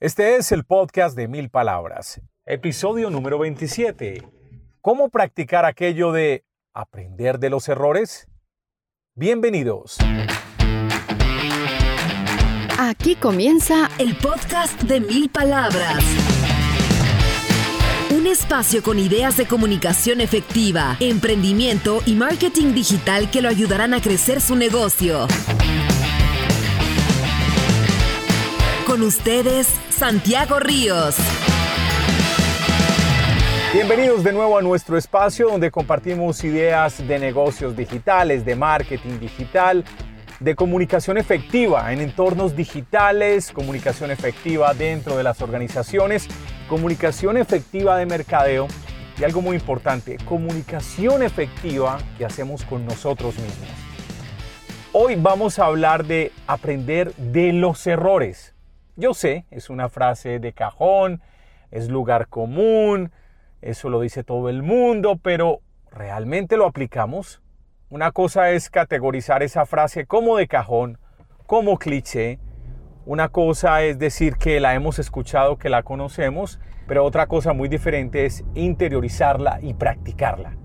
Este es el podcast de Mil Palabras, episodio número 27. ¿Cómo practicar aquello de aprender de los errores? Bienvenidos. Aquí comienza el podcast de Mil Palabras. Un espacio con ideas de comunicación efectiva, emprendimiento y marketing digital que lo ayudarán a crecer su negocio. Con ustedes, Santiago Ríos. Bienvenidos de nuevo a nuestro espacio donde compartimos ideas de negocios digitales, de marketing digital, de comunicación efectiva en entornos digitales, comunicación efectiva dentro de las organizaciones, comunicación efectiva de mercadeo y algo muy importante, comunicación efectiva que hacemos con nosotros mismos. Hoy vamos a hablar de aprender de los errores. Yo sé, es una frase de cajón, es lugar común, eso lo dice todo el mundo, pero ¿realmente lo aplicamos? Una cosa es categorizar esa frase como de cajón, como cliché. Una cosa es decir que la hemos escuchado, que la conocemos, pero otra cosa muy diferente es interiorizarla y practicarla.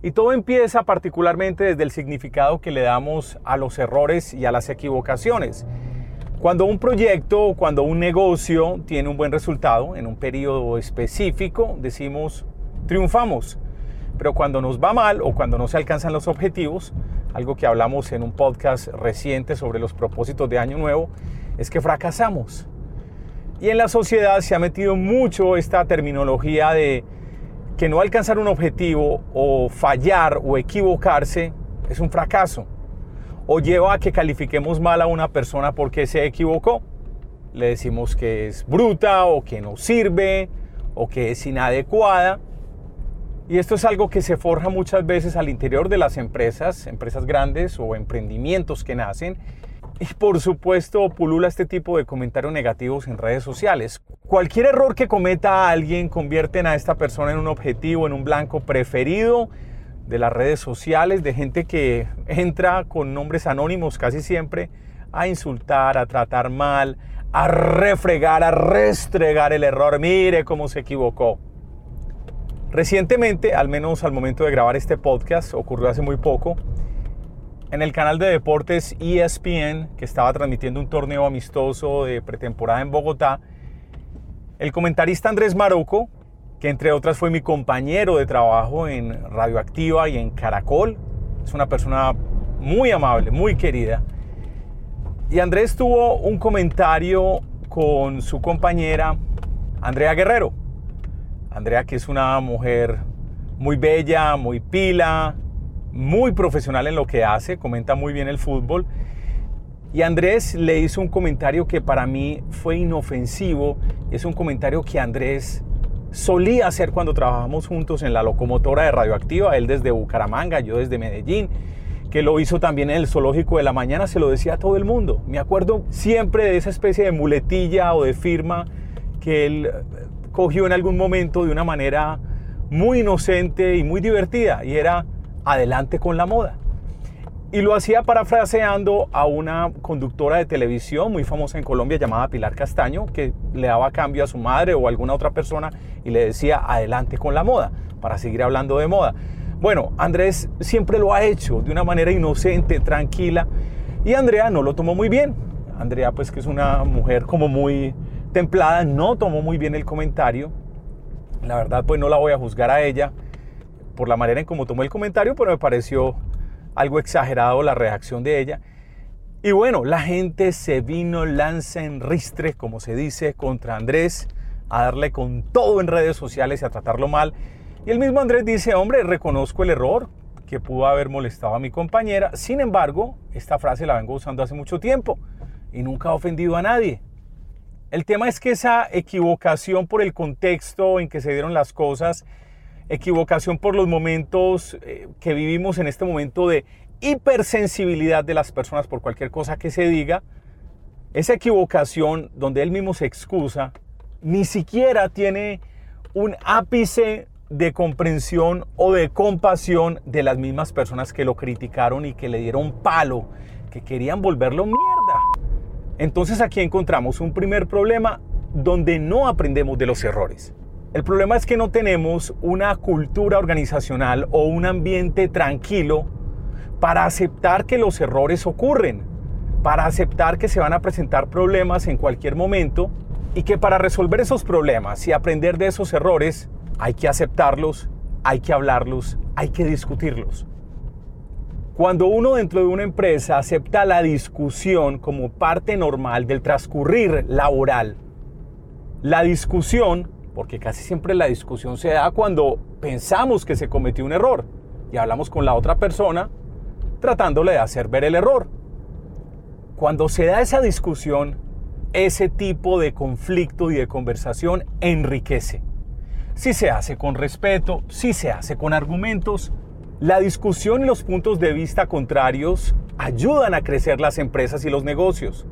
Y todo empieza particularmente desde el significado que le damos a los errores y a las equivocaciones. Cuando un proyecto, cuando un negocio tiene un buen resultado en un periodo específico, decimos triunfamos. Pero cuando nos va mal o cuando no se alcanzan los objetivos, algo que hablamos en un podcast reciente sobre los propósitos de Año Nuevo, es que fracasamos. Y en la sociedad se ha metido mucho esta terminología de que no alcanzar un objetivo o fallar o equivocarse es un fracaso o lleva a que califiquemos mal a una persona porque se equivocó. Le decimos que es bruta o que no sirve o que es inadecuada. Y esto es algo que se forja muchas veces al interior de las empresas, empresas grandes o emprendimientos que nacen. Y por supuesto pulula este tipo de comentarios negativos en redes sociales. Cualquier error que cometa alguien convierten a esta persona en un objetivo, en un blanco preferido de las redes sociales, de gente que entra con nombres anónimos casi siempre a insultar, a tratar mal, a refregar, a restregar el error. Mire cómo se equivocó. Recientemente, al menos al momento de grabar este podcast, ocurrió hace muy poco, en el canal de deportes ESPN, que estaba transmitiendo un torneo amistoso de pretemporada en Bogotá, el comentarista Andrés Maroco que entre otras fue mi compañero de trabajo en Radioactiva y en Caracol. Es una persona muy amable, muy querida. Y Andrés tuvo un comentario con su compañera Andrea Guerrero. Andrea que es una mujer muy bella, muy pila, muy profesional en lo que hace, comenta muy bien el fútbol. Y Andrés le hizo un comentario que para mí fue inofensivo. Es un comentario que Andrés solía hacer cuando trabajamos juntos en la locomotora de Radioactiva, él desde Bucaramanga, yo desde Medellín, que lo hizo también en el zoológico de la mañana, se lo decía a todo el mundo. Me acuerdo siempre de esa especie de muletilla o de firma que él eh, cogió en algún momento de una manera muy inocente y muy divertida, y era adelante con la moda. Y lo hacía parafraseando a una conductora de televisión muy famosa en Colombia llamada Pilar Castaño, que le daba cambio a su madre o a alguna otra persona y le decía adelante con la moda, para seguir hablando de moda. Bueno, Andrés siempre lo ha hecho de una manera inocente, tranquila, y Andrea no lo tomó muy bien. Andrea, pues que es una mujer como muy templada, no tomó muy bien el comentario. La verdad, pues no la voy a juzgar a ella por la manera en cómo tomó el comentario, pero me pareció algo exagerado la reacción de ella. Y bueno, la gente se vino lanza en ristre, como se dice, contra Andrés, a darle con todo en redes sociales y a tratarlo mal. Y el mismo Andrés dice, hombre, reconozco el error que pudo haber molestado a mi compañera. Sin embargo, esta frase la vengo usando hace mucho tiempo y nunca ha ofendido a nadie. El tema es que esa equivocación por el contexto en que se dieron las cosas equivocación por los momentos eh, que vivimos en este momento de hipersensibilidad de las personas por cualquier cosa que se diga, esa equivocación donde él mismo se excusa, ni siquiera tiene un ápice de comprensión o de compasión de las mismas personas que lo criticaron y que le dieron palo, que querían volverlo mierda. Entonces aquí encontramos un primer problema donde no aprendemos de los errores. El problema es que no tenemos una cultura organizacional o un ambiente tranquilo para aceptar que los errores ocurren, para aceptar que se van a presentar problemas en cualquier momento y que para resolver esos problemas y aprender de esos errores hay que aceptarlos, hay que hablarlos, hay que discutirlos. Cuando uno dentro de una empresa acepta la discusión como parte normal del transcurrir laboral, la discusión, porque casi siempre la discusión se da cuando pensamos que se cometió un error y hablamos con la otra persona tratándole de hacer ver el error. Cuando se da esa discusión, ese tipo de conflicto y de conversación enriquece. Si se hace con respeto, si se hace con argumentos, la discusión y los puntos de vista contrarios ayudan a crecer las empresas y los negocios.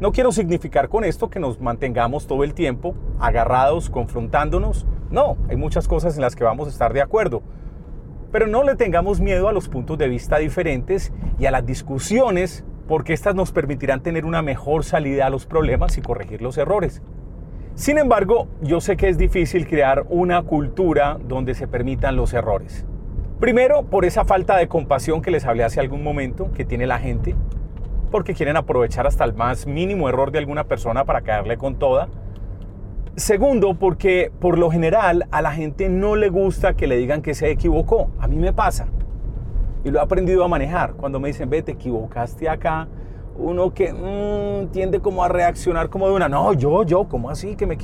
No quiero significar con esto que nos mantengamos todo el tiempo agarrados, confrontándonos. No, hay muchas cosas en las que vamos a estar de acuerdo. Pero no le tengamos miedo a los puntos de vista diferentes y a las discusiones porque estas nos permitirán tener una mejor salida a los problemas y corregir los errores. Sin embargo, yo sé que es difícil crear una cultura donde se permitan los errores. Primero, por esa falta de compasión que les hablé hace algún momento que tiene la gente, porque quieren aprovechar hasta el más mínimo error de alguna persona para caerle con toda. Segundo, porque por lo general a la gente no le gusta que le digan que se equivocó. A mí me pasa. Y lo he aprendido a manejar. Cuando me dicen, ve, te equivocaste acá, uno que mm, tiende como a reaccionar como de una, no, yo, yo, ¿cómo así? que me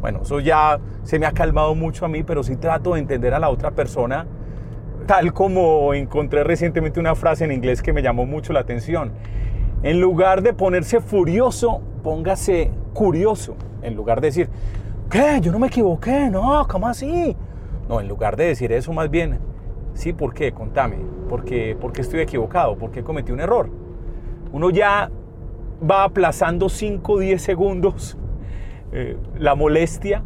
Bueno, eso ya se me ha calmado mucho a mí, pero sí trato de entender a la otra persona, tal como encontré recientemente una frase en inglés que me llamó mucho la atención. En lugar de ponerse furioso, póngase curioso. En lugar de decir, ¿qué? Yo no me equivoqué, no, ¿cómo así? No, en lugar de decir eso, más bien, sí, ¿por qué? Contame, ¿por qué, ¿por qué estoy equivocado? ¿Por qué cometí un error? Uno ya va aplazando 5 o 10 segundos eh, la molestia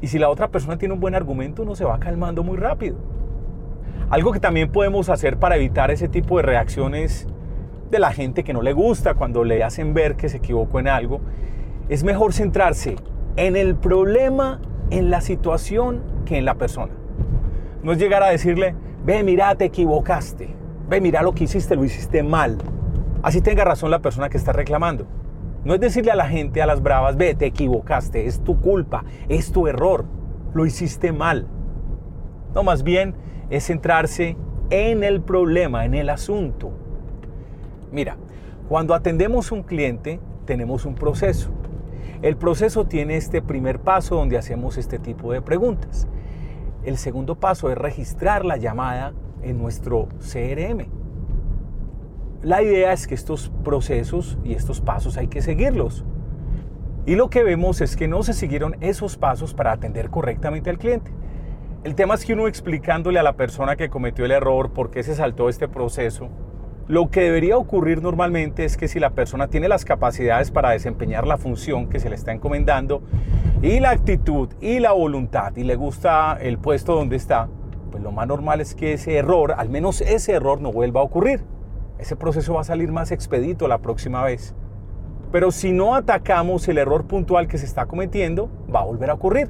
y si la otra persona tiene un buen argumento, uno se va calmando muy rápido. Algo que también podemos hacer para evitar ese tipo de reacciones de la gente que no le gusta cuando le hacen ver que se equivocó en algo, es mejor centrarse en el problema, en la situación, que en la persona. No es llegar a decirle, ve, mira, te equivocaste. Ve, mira lo que hiciste, lo hiciste mal. Así tenga razón la persona que está reclamando. No es decirle a la gente, a las bravas, ve, te equivocaste, es tu culpa, es tu error, lo hiciste mal. No, más bien es centrarse en el problema, en el asunto, Mira, cuando atendemos un cliente tenemos un proceso. El proceso tiene este primer paso donde hacemos este tipo de preguntas. El segundo paso es registrar la llamada en nuestro CRM. La idea es que estos procesos y estos pasos hay que seguirlos. Y lo que vemos es que no se siguieron esos pasos para atender correctamente al cliente. El tema es que uno explicándole a la persona que cometió el error por qué se saltó este proceso, lo que debería ocurrir normalmente es que si la persona tiene las capacidades para desempeñar la función que se le está encomendando y la actitud y la voluntad y le gusta el puesto donde está, pues lo más normal es que ese error, al menos ese error no vuelva a ocurrir. Ese proceso va a salir más expedito la próxima vez. Pero si no atacamos el error puntual que se está cometiendo, va a volver a ocurrir.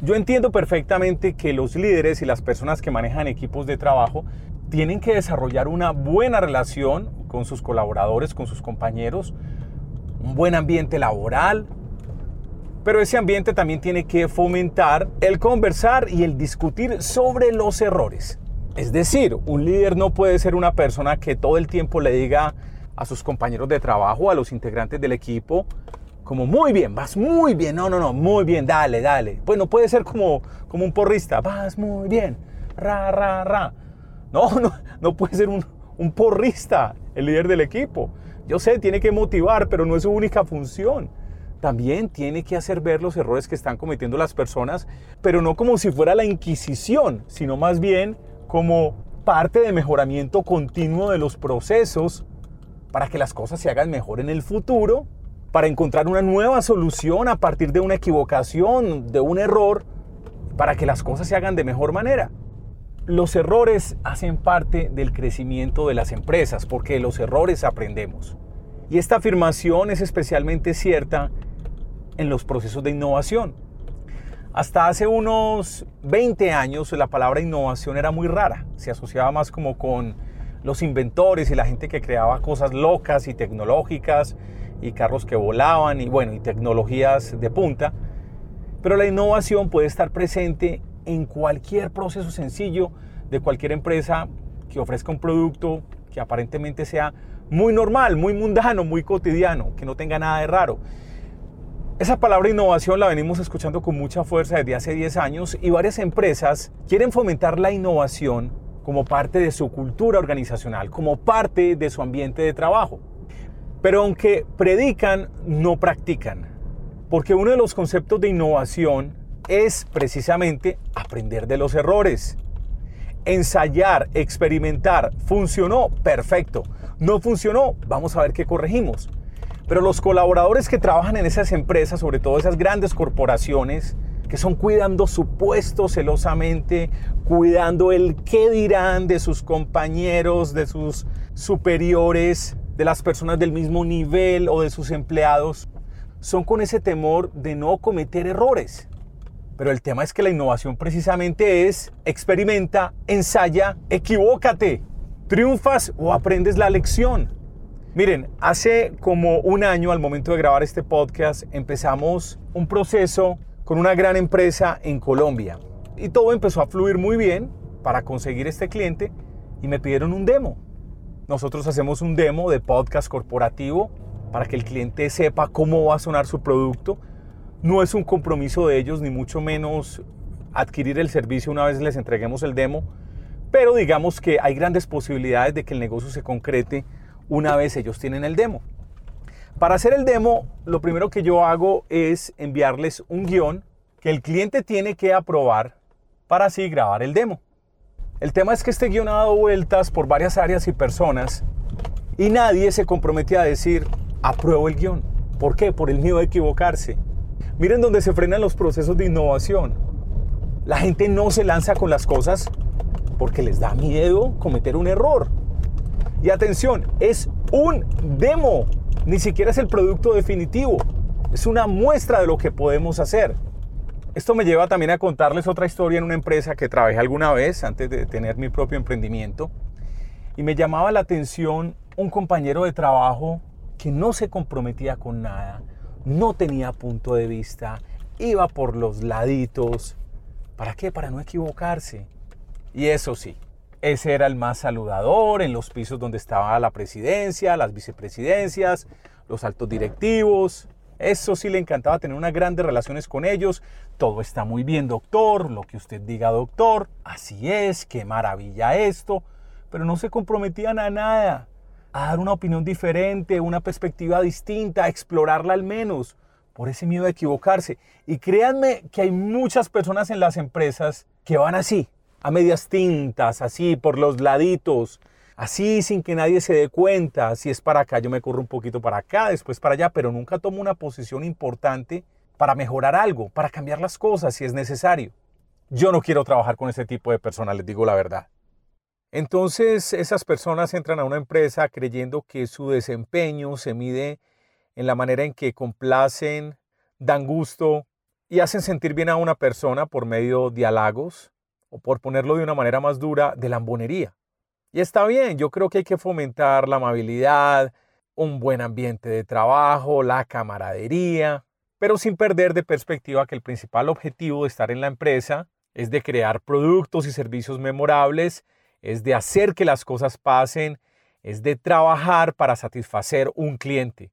Yo entiendo perfectamente que los líderes y las personas que manejan equipos de trabajo tienen que desarrollar una buena relación con sus colaboradores, con sus compañeros, un buen ambiente laboral, pero ese ambiente también tiene que fomentar el conversar y el discutir sobre los errores. Es decir, un líder no puede ser una persona que todo el tiempo le diga a sus compañeros de trabajo, a los integrantes del equipo, como muy bien, vas muy bien, no, no, no, muy bien, dale, dale. Pues no puede ser como, como un porrista, vas muy bien, ra, ra, ra. No, no, no puede ser un, un porrista el líder del equipo. Yo sé, tiene que motivar, pero no es su única función. También tiene que hacer ver los errores que están cometiendo las personas, pero no como si fuera la Inquisición, sino más bien como parte de mejoramiento continuo de los procesos para que las cosas se hagan mejor en el futuro, para encontrar una nueva solución a partir de una equivocación, de un error, para que las cosas se hagan de mejor manera. Los errores hacen parte del crecimiento de las empresas porque de los errores aprendemos. Y esta afirmación es especialmente cierta en los procesos de innovación. Hasta hace unos 20 años la palabra innovación era muy rara, se asociaba más como con los inventores y la gente que creaba cosas locas y tecnológicas y carros que volaban y bueno, y tecnologías de punta. Pero la innovación puede estar presente en cualquier proceso sencillo de cualquier empresa que ofrezca un producto que aparentemente sea muy normal, muy mundano, muy cotidiano, que no tenga nada de raro. Esa palabra innovación la venimos escuchando con mucha fuerza desde hace 10 años y varias empresas quieren fomentar la innovación como parte de su cultura organizacional, como parte de su ambiente de trabajo. Pero aunque predican, no practican. Porque uno de los conceptos de innovación es precisamente aprender de los errores. Ensayar, experimentar. ¿Funcionó? Perfecto. ¿No funcionó? Vamos a ver qué corregimos. Pero los colaboradores que trabajan en esas empresas, sobre todo esas grandes corporaciones, que son cuidando su puesto celosamente, cuidando el qué dirán de sus compañeros, de sus superiores, de las personas del mismo nivel o de sus empleados, son con ese temor de no cometer errores. Pero el tema es que la innovación precisamente es experimenta, ensaya, equivócate, triunfas o aprendes la lección. Miren, hace como un año al momento de grabar este podcast empezamos un proceso con una gran empresa en Colombia y todo empezó a fluir muy bien para conseguir este cliente y me pidieron un demo. Nosotros hacemos un demo de podcast corporativo para que el cliente sepa cómo va a sonar su producto. No es un compromiso de ellos, ni mucho menos adquirir el servicio una vez les entreguemos el demo, pero digamos que hay grandes posibilidades de que el negocio se concrete una vez ellos tienen el demo. Para hacer el demo, lo primero que yo hago es enviarles un guion que el cliente tiene que aprobar para así grabar el demo. El tema es que este guion ha dado vueltas por varias áreas y personas y nadie se comprometía a decir, apruebo el guion. ¿Por qué? Por el miedo de equivocarse. Miren dónde se frenan los procesos de innovación. La gente no se lanza con las cosas porque les da miedo cometer un error. Y atención, es un demo, ni siquiera es el producto definitivo. Es una muestra de lo que podemos hacer. Esto me lleva también a contarles otra historia en una empresa que trabajé alguna vez antes de tener mi propio emprendimiento. Y me llamaba la atención un compañero de trabajo que no se comprometía con nada, no tenía punto de vista, iba por los laditos. ¿Para qué? Para no equivocarse. Y eso sí, ese era el más saludador en los pisos donde estaba la presidencia, las vicepresidencias, los altos directivos. Eso sí le encantaba tener unas grandes relaciones con ellos. Todo está muy bien, doctor, lo que usted diga, doctor. Así es, qué maravilla esto. Pero no se comprometían a nada a dar una opinión diferente, una perspectiva distinta, a explorarla al menos, por ese miedo a equivocarse. Y créanme que hay muchas personas en las empresas que van así, a medias tintas, así, por los laditos, así sin que nadie se dé cuenta. Si es para acá, yo me corro un poquito para acá, después para allá, pero nunca tomo una posición importante para mejorar algo, para cambiar las cosas si es necesario. Yo no quiero trabajar con ese tipo de personas, les digo la verdad. Entonces esas personas entran a una empresa creyendo que su desempeño se mide en la manera en que complacen, dan gusto y hacen sentir bien a una persona por medio de halagos o por ponerlo de una manera más dura, de lambonería. Y está bien, yo creo que hay que fomentar la amabilidad, un buen ambiente de trabajo, la camaradería, pero sin perder de perspectiva que el principal objetivo de estar en la empresa es de crear productos y servicios memorables es de hacer que las cosas pasen, es de trabajar para satisfacer un cliente.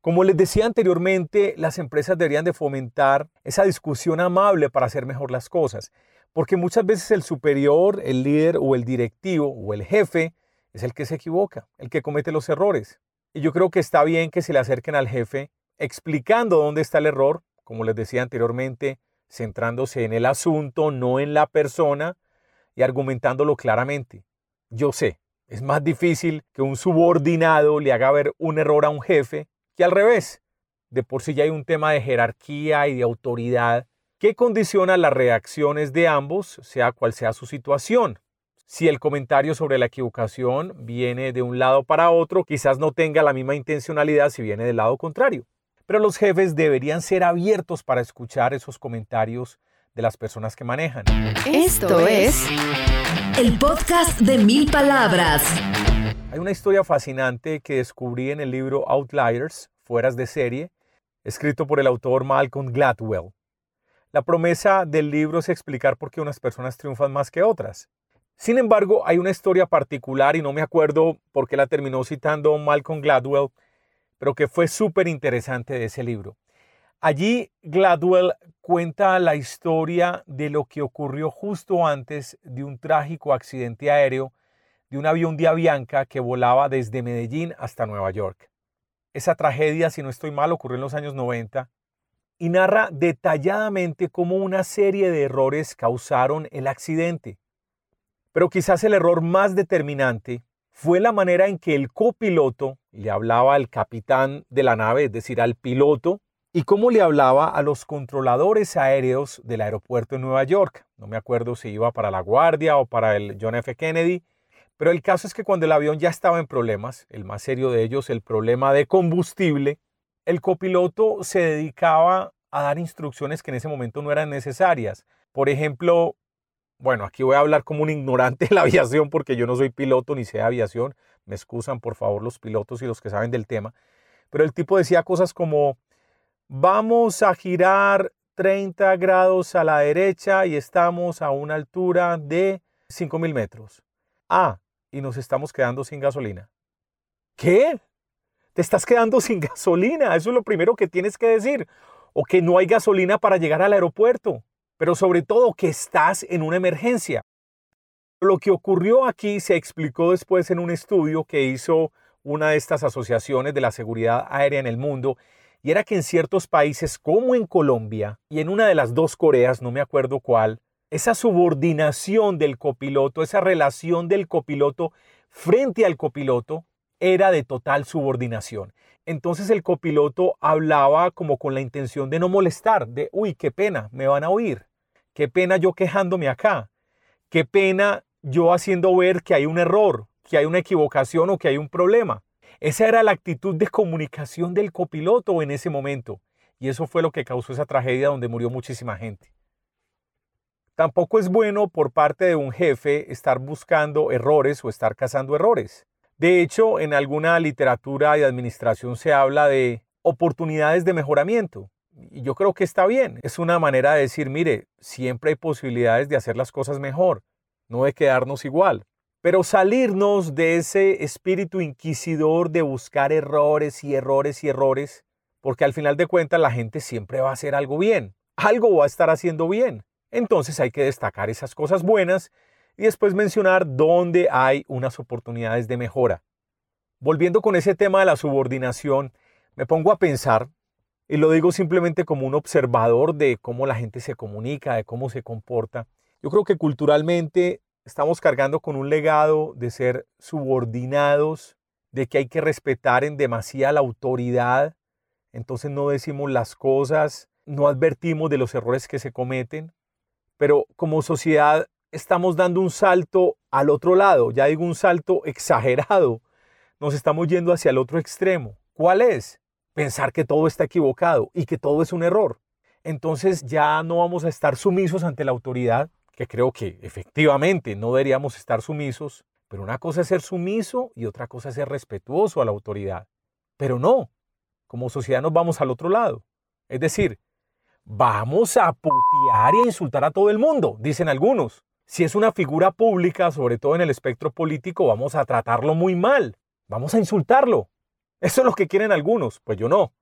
Como les decía anteriormente, las empresas deberían de fomentar esa discusión amable para hacer mejor las cosas, porque muchas veces el superior, el líder o el directivo o el jefe es el que se equivoca, el que comete los errores. Y yo creo que está bien que se le acerquen al jefe explicando dónde está el error, como les decía anteriormente, centrándose en el asunto, no en la persona, y argumentándolo claramente. Yo sé, es más difícil que un subordinado le haga ver un error a un jefe que al revés. De por sí ya hay un tema de jerarquía y de autoridad que condiciona las reacciones de ambos, sea cual sea su situación. Si el comentario sobre la equivocación viene de un lado para otro, quizás no tenga la misma intencionalidad si viene del lado contrario. pero los jefes deberían ser abiertos para escuchar esos comentarios de las personas que manejan. Esto es el podcast de mil palabras. Hay una historia fascinante que descubrí en el libro Outliers, Fueras de serie, escrito por el autor Malcolm Gladwell. La promesa del libro es explicar por qué unas personas triunfan más que otras. Sin embargo, hay una historia particular y no me acuerdo por qué la terminó citando Malcolm Gladwell, pero que fue súper interesante de ese libro. Allí Gladwell cuenta la historia de lo que ocurrió justo antes de un trágico accidente aéreo de un avión de Avianca que volaba desde Medellín hasta Nueva York. Esa tragedia, si no estoy mal, ocurrió en los años 90 y narra detalladamente cómo una serie de errores causaron el accidente. Pero quizás el error más determinante fue la manera en que el copiloto le hablaba al capitán de la nave, es decir, al piloto, y cómo le hablaba a los controladores aéreos del aeropuerto de Nueva York. No me acuerdo si iba para La Guardia o para el John F. Kennedy, pero el caso es que cuando el avión ya estaba en problemas, el más serio de ellos, el problema de combustible, el copiloto se dedicaba a dar instrucciones que en ese momento no eran necesarias. Por ejemplo, bueno, aquí voy a hablar como un ignorante de la aviación porque yo no soy piloto ni sé aviación. Me excusan por favor los pilotos y los que saben del tema. Pero el tipo decía cosas como, Vamos a girar 30 grados a la derecha y estamos a una altura de 5.000 metros. Ah, y nos estamos quedando sin gasolina. ¿Qué? Te estás quedando sin gasolina. Eso es lo primero que tienes que decir. O que no hay gasolina para llegar al aeropuerto. Pero sobre todo que estás en una emergencia. Lo que ocurrió aquí se explicó después en un estudio que hizo una de estas asociaciones de la seguridad aérea en el mundo y era que en ciertos países como en Colombia y en una de las dos Coreas, no me acuerdo cuál, esa subordinación del copiloto, esa relación del copiloto frente al copiloto era de total subordinación. Entonces el copiloto hablaba como con la intención de no molestar, de, uy, qué pena, me van a oír, qué pena yo quejándome acá, qué pena yo haciendo ver que hay un error, que hay una equivocación o que hay un problema. Esa era la actitud de comunicación del copiloto en ese momento. Y eso fue lo que causó esa tragedia donde murió muchísima gente. Tampoco es bueno por parte de un jefe estar buscando errores o estar cazando errores. De hecho, en alguna literatura de administración se habla de oportunidades de mejoramiento. Y yo creo que está bien. Es una manera de decir, mire, siempre hay posibilidades de hacer las cosas mejor, no de quedarnos igual. Pero salirnos de ese espíritu inquisidor de buscar errores y errores y errores, porque al final de cuentas la gente siempre va a hacer algo bien, algo va a estar haciendo bien. Entonces hay que destacar esas cosas buenas y después mencionar dónde hay unas oportunidades de mejora. Volviendo con ese tema de la subordinación, me pongo a pensar, y lo digo simplemente como un observador de cómo la gente se comunica, de cómo se comporta. Yo creo que culturalmente estamos cargando con un legado de ser subordinados, de que hay que respetar en demasía la autoridad, entonces no decimos las cosas, no advertimos de los errores que se cometen, pero como sociedad estamos dando un salto al otro lado, ya digo un salto exagerado, nos estamos yendo hacia el otro extremo. ¿Cuál es? Pensar que todo está equivocado y que todo es un error. Entonces ya no vamos a estar sumisos ante la autoridad, que creo que efectivamente no deberíamos estar sumisos, pero una cosa es ser sumiso y otra cosa es ser respetuoso a la autoridad. Pero no, como sociedad nos vamos al otro lado. Es decir, vamos a putear y a insultar a todo el mundo, dicen algunos. Si es una figura pública, sobre todo en el espectro político, vamos a tratarlo muy mal, vamos a insultarlo. Eso es lo que quieren algunos, pues yo no.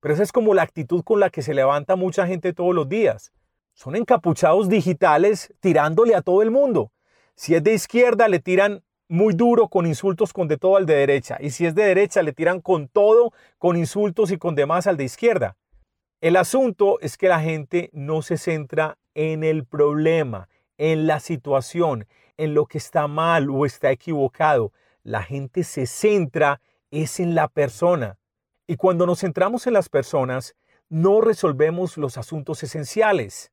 Pero esa es como la actitud con la que se levanta mucha gente todos los días. Son encapuchados digitales tirándole a todo el mundo. Si es de izquierda, le tiran muy duro con insultos con de todo al de derecha. Y si es de derecha, le tiran con todo, con insultos y con demás al de izquierda. El asunto es que la gente no se centra en el problema, en la situación, en lo que está mal o está equivocado. La gente se centra es en la persona. Y cuando nos centramos en las personas, no resolvemos los asuntos esenciales.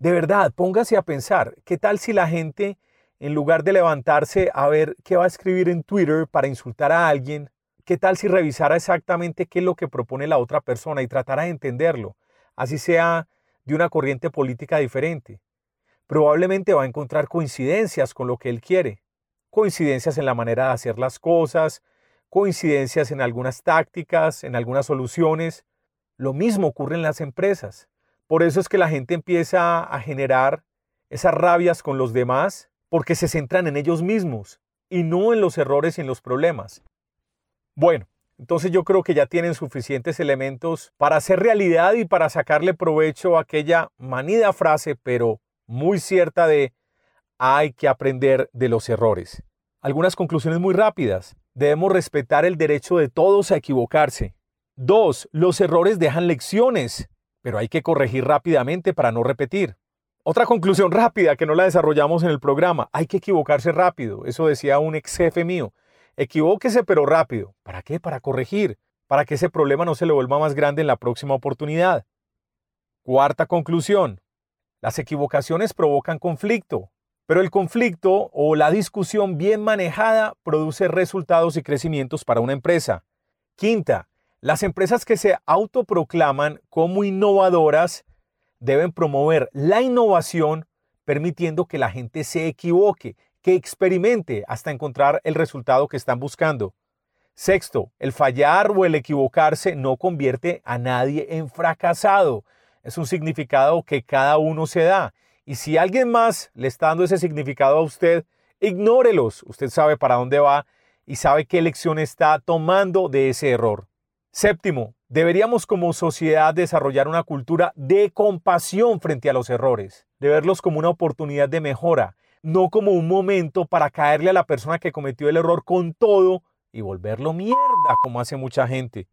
De verdad, póngase a pensar, ¿qué tal si la gente, en lugar de levantarse a ver qué va a escribir en Twitter para insultar a alguien, ¿Qué tal si revisara exactamente qué es lo que propone la otra persona y tratara de entenderlo, así sea de una corriente política diferente? Probablemente va a encontrar coincidencias con lo que él quiere, coincidencias en la manera de hacer las cosas, coincidencias en algunas tácticas, en algunas soluciones. Lo mismo ocurre en las empresas. Por eso es que la gente empieza a generar esas rabias con los demás porque se centran en ellos mismos y no en los errores y en los problemas. Bueno, entonces yo creo que ya tienen suficientes elementos para hacer realidad y para sacarle provecho a aquella manida frase, pero muy cierta de hay que aprender de los errores. Algunas conclusiones muy rápidas. Debemos respetar el derecho de todos a equivocarse. Dos, los errores dejan lecciones, pero hay que corregir rápidamente para no repetir. Otra conclusión rápida que no la desarrollamos en el programa, hay que equivocarse rápido. Eso decía un ex jefe mío. Equivóquese pero rápido. ¿Para qué? Para corregir, para que ese problema no se le vuelva más grande en la próxima oportunidad. Cuarta conclusión, las equivocaciones provocan conflicto. Pero el conflicto o la discusión bien manejada produce resultados y crecimientos para una empresa. Quinta, las empresas que se autoproclaman como innovadoras deben promover la innovación permitiendo que la gente se equivoque, que experimente hasta encontrar el resultado que están buscando. Sexto, el fallar o el equivocarse no convierte a nadie en fracasado. Es un significado que cada uno se da y si alguien más le está dando ese significado a usted, ignórelos. Usted sabe para dónde va y sabe qué lección está tomando de ese error. Séptimo, deberíamos como sociedad desarrollar una cultura de compasión frente a los errores, de verlos como una oportunidad de mejora, no como un momento para caerle a la persona que cometió el error con todo y volverlo mierda como hace mucha gente.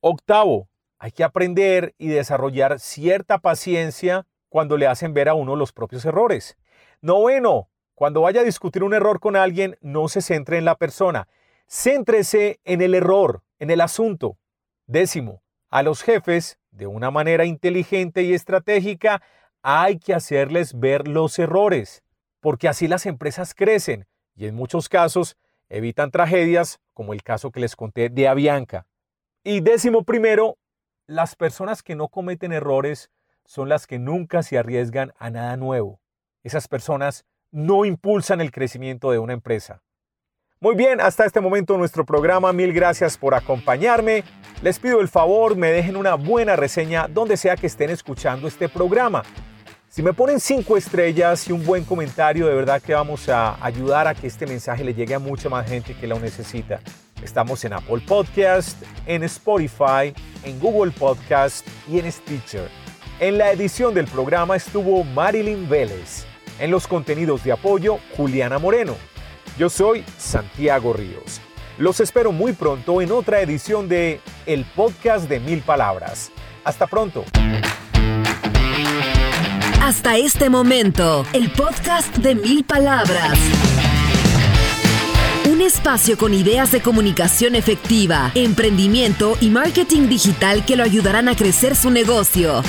Octavo, hay que aprender y desarrollar cierta paciencia cuando le hacen ver a uno los propios errores. Noveno, cuando vaya a discutir un error con alguien, no se centre en la persona, céntrese en el error, en el asunto. Décimo, a los jefes, de una manera inteligente y estratégica, hay que hacerles ver los errores, porque así las empresas crecen y en muchos casos evitan tragedias como el caso que les conté de Avianca. Y décimo primero, las personas que no cometen errores son las que nunca se arriesgan a nada nuevo. Esas personas no impulsan el crecimiento de una empresa. Muy bien, hasta este momento nuestro programa. Mil gracias por acompañarme. Les pido el favor, me dejen una buena reseña donde sea que estén escuchando este programa. Si me ponen cinco estrellas y un buen comentario, de verdad que vamos a ayudar a que este mensaje le llegue a mucha más gente que lo necesita. Estamos en Apple Podcast, en Spotify, en Google Podcast y en Stitcher. En la edición del programa estuvo Marilyn Vélez. En los contenidos de apoyo, Juliana Moreno. Yo soy Santiago Ríos. Los espero muy pronto en otra edición de El Podcast de Mil Palabras. Hasta pronto. Hasta este momento, el podcast de Mil Palabras. Un espacio con ideas de comunicación efectiva, emprendimiento y marketing digital que lo ayudarán a crecer su negocio.